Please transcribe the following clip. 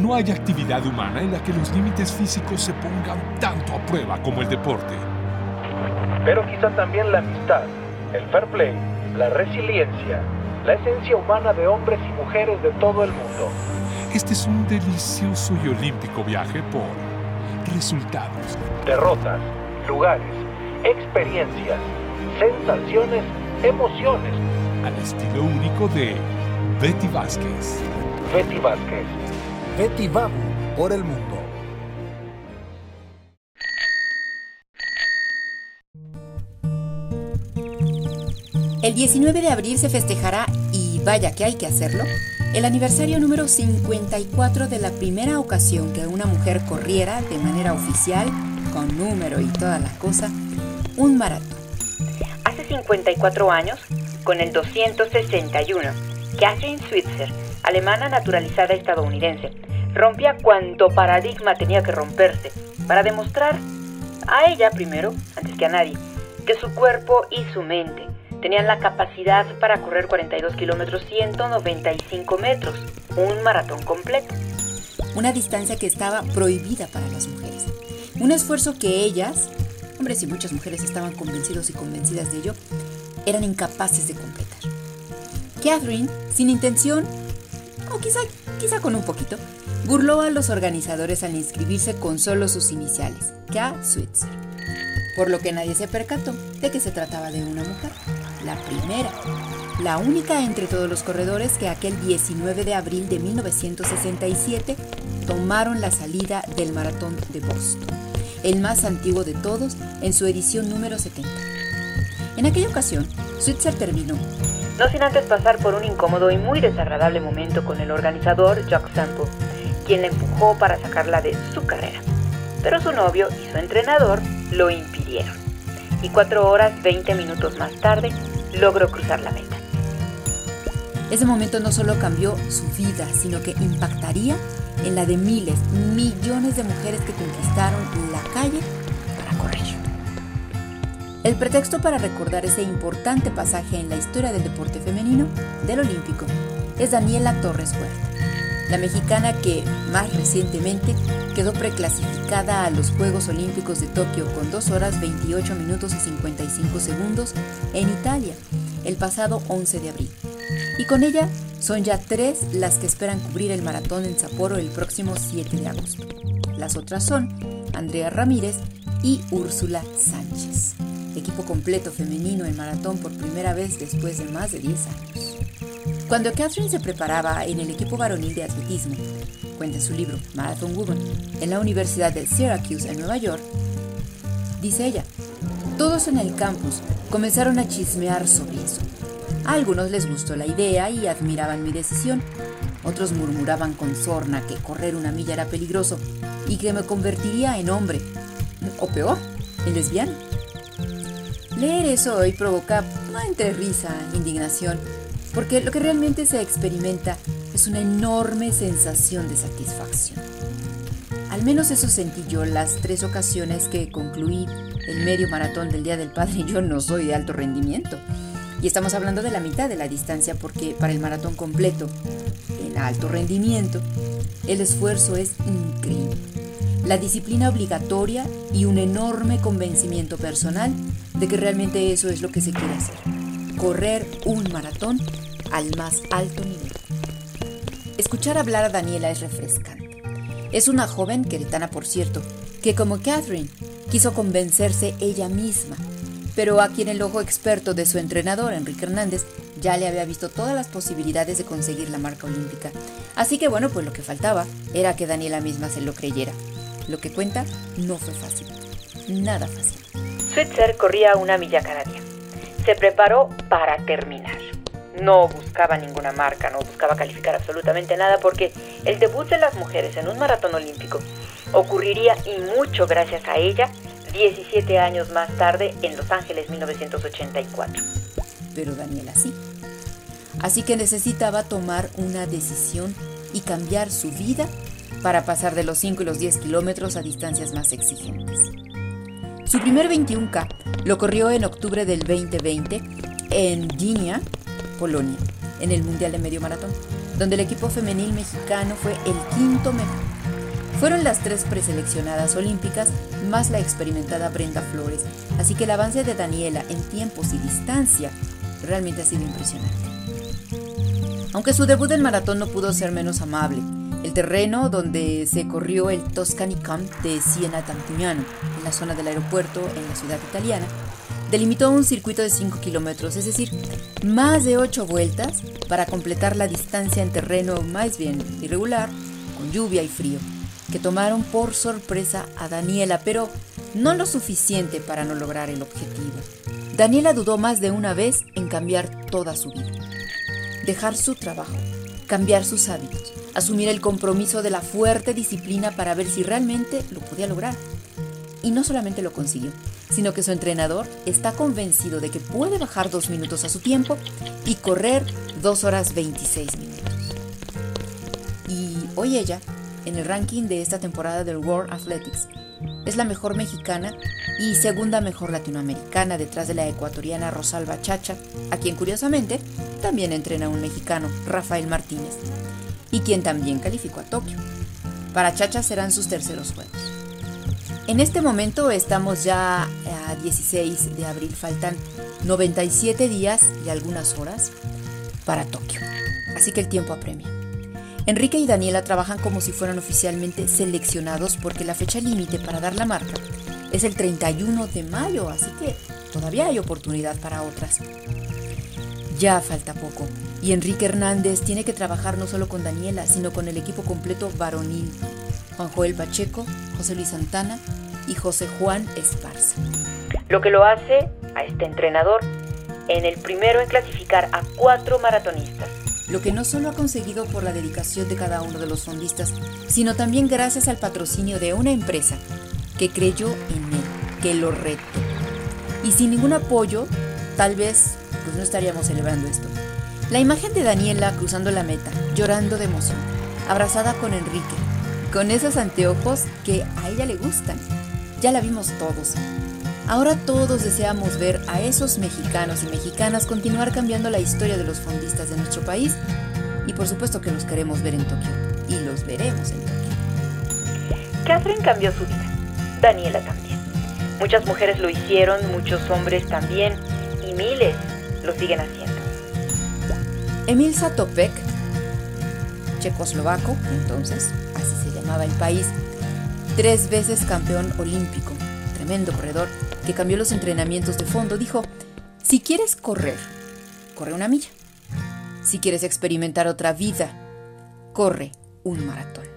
no hay actividad humana en la que los límites físicos se pongan tanto a prueba como el deporte. Pero quizá también la amistad, el fair play, la resiliencia, la esencia humana de hombres y mujeres de todo el mundo. Este es un delicioso y olímpico viaje por resultados, derrotas, lugares, experiencias, sensaciones, emociones. Al estilo único de Betty Vázquez. Betty Vázquez. Betty Babu por el mundo. El 19 de abril se festejará, y vaya que hay que hacerlo, el aniversario número 54 de la primera ocasión que una mujer corriera de manera oficial, con número y toda la cosa, un maratón. Hace 54 años, con el 261, Catherine Switzer, alemana naturalizada estadounidense, rompía cuanto paradigma tenía que romperse para demostrar a ella primero, antes que a nadie, que su cuerpo y su mente tenían la capacidad para correr 42 kilómetros 195 metros, un maratón completo. Una distancia que estaba prohibida para las mujeres. Un esfuerzo que ellas, hombres y muchas mujeres estaban convencidos y convencidas de ello, eran incapaces de completar. Catherine, sin intención, quizá, quizá con un poquito, burló a los organizadores al inscribirse con solo sus iniciales, K. Switzer, por lo que nadie se percató de que se trataba de una mujer la primera, la única entre todos los corredores que aquel 19 de abril de 1967 tomaron la salida del maratón de Boston, el más antiguo de todos en su edición número 70. En aquella ocasión, Switzer terminó, no sin antes pasar por un incómodo y muy desagradable momento con el organizador Jack Sample, quien la empujó para sacarla de su carrera. Pero su novio y su entrenador lo impidieron. Y cuatro horas 20 minutos más tarde, logró cruzar la meta. Ese momento no solo cambió su vida, sino que impactaría en la de miles, millones de mujeres que conquistaron la calle. El pretexto para recordar ese importante pasaje en la historia del deporte femenino del Olímpico es Daniela Torres Huerta, la mexicana que más recientemente quedó preclasificada a los Juegos Olímpicos de Tokio con 2 horas 28 minutos y 55 segundos en Italia el pasado 11 de abril. Y con ella son ya tres las que esperan cubrir el maratón en Sapporo el próximo 7 de agosto. Las otras son Andrea Ramírez y Úrsula Sánchez. Equipo completo femenino en maratón por primera vez después de más de 10 años. Cuando Catherine se preparaba en el equipo varonil de atletismo, cuenta en su libro Marathon Woman, en la Universidad de Syracuse en Nueva York, dice ella, todos en el campus comenzaron a chismear sobre eso. A algunos les gustó la idea y admiraban mi decisión. Otros murmuraban con sorna que correr una milla era peligroso y que me convertiría en hombre, o peor, en lesbiana. Leer eso hoy provoca no entre risa, indignación, porque lo que realmente se experimenta es una enorme sensación de satisfacción. Al menos eso sentí yo las tres ocasiones que concluí el medio maratón del Día del Padre. Yo no soy de alto rendimiento. Y estamos hablando de la mitad de la distancia porque para el maratón completo, en alto rendimiento, el esfuerzo es increíble. La disciplina obligatoria y un enorme convencimiento personal de que realmente eso es lo que se quiere hacer. Correr un maratón al más alto nivel. Escuchar hablar a Daniela es refrescante. Es una joven queretana, por cierto, que como Catherine quiso convencerse ella misma, pero a quien el ojo experto de su entrenador, Enrique Hernández, ya le había visto todas las posibilidades de conseguir la marca olímpica. Así que bueno, pues lo que faltaba era que Daniela misma se lo creyera. Lo que cuenta no fue fácil, nada fácil. Switzer corría una milla cada día. Se preparó para terminar no buscaba ninguna marca, no buscaba calificar absolutamente nada porque el debut de las mujeres en un maratón olímpico ocurriría y mucho gracias a ella 17 años más tarde en Los Ángeles 1984. Pero Daniela sí. Así que necesitaba tomar una decisión y cambiar su vida para pasar de los 5 y los 10 kilómetros a distancias más exigentes. Su primer 21K lo corrió en octubre del 2020 en Gdynia, Polonia, en el Mundial de Medio Maratón. donde el equipo femenil mexicano fue el quinto mejor. Fueron las tres preseleccionadas olímpicas más la experimentada Brenda Flores, así que el avance de Daniela en tiempos y distancia realmente ha sido impresionante. Aunque su debut en maratón no pudo ser menos amable, el terreno donde se corrió el Toscani Camp de Siena Tantuñano, en la zona del aeropuerto en la ciudad italiana, delimitó un circuito de 5 kilómetros, es decir, más de 8 vueltas para completar la distancia en terreno más bien irregular, con lluvia y frío, que tomaron por sorpresa a Daniela, pero no lo suficiente para no lograr el objetivo. Daniela dudó más de una vez en cambiar toda su vida, dejar su trabajo, cambiar sus hábitos, asumir el compromiso de la fuerte disciplina para ver si realmente lo podía lograr. Y no solamente lo consiguió, sino que su entrenador está convencido de que puede bajar dos minutos a su tiempo y correr dos horas 26 minutos. Y hoy ella, en el ranking de esta temporada del World Athletics, es la mejor mexicana y segunda mejor latinoamericana detrás de la ecuatoriana Rosalba Chacha, a quien curiosamente también entrena un mexicano, Rafael Martínez, y quien también calificó a Tokio. Para Chacha serán sus terceros juegos. En este momento estamos ya a 16 de abril, faltan 97 días y algunas horas para Tokio. Así que el tiempo apremia. Enrique y Daniela trabajan como si fueran oficialmente seleccionados porque la fecha límite para dar la marca es el 31 de mayo, así que todavía hay oportunidad para otras. Ya falta poco y Enrique Hernández tiene que trabajar no solo con Daniela, sino con el equipo completo varonil. Juan Joel Pacheco, José Luis Santana y José Juan Esparza. Lo que lo hace a este entrenador en el primero en clasificar a cuatro maratonistas. Lo que no solo ha conseguido por la dedicación de cada uno de los fondistas, sino también gracias al patrocinio de una empresa que creyó en él, que lo retó. Y sin ningún apoyo, tal vez pues no estaríamos celebrando esto. La imagen de Daniela cruzando la meta, llorando de emoción, abrazada con Enrique, con esos anteojos que a ella le gustan. Ya la vimos todos. Ahora todos deseamos ver a esos mexicanos y mexicanas continuar cambiando la historia de los fondistas de nuestro país y por supuesto que los queremos ver en Tokio y los veremos en Tokio. Catherine cambió su vida, Daniela también. Muchas mujeres lo hicieron, muchos hombres también y miles lo siguen haciendo. Emil Satopek, checoslovaco, entonces, así se llamaba el país, tres veces campeón olímpico, tremendo corredor, que cambió los entrenamientos de fondo, dijo, si quieres correr, corre una milla. Si quieres experimentar otra vida, corre un maratón.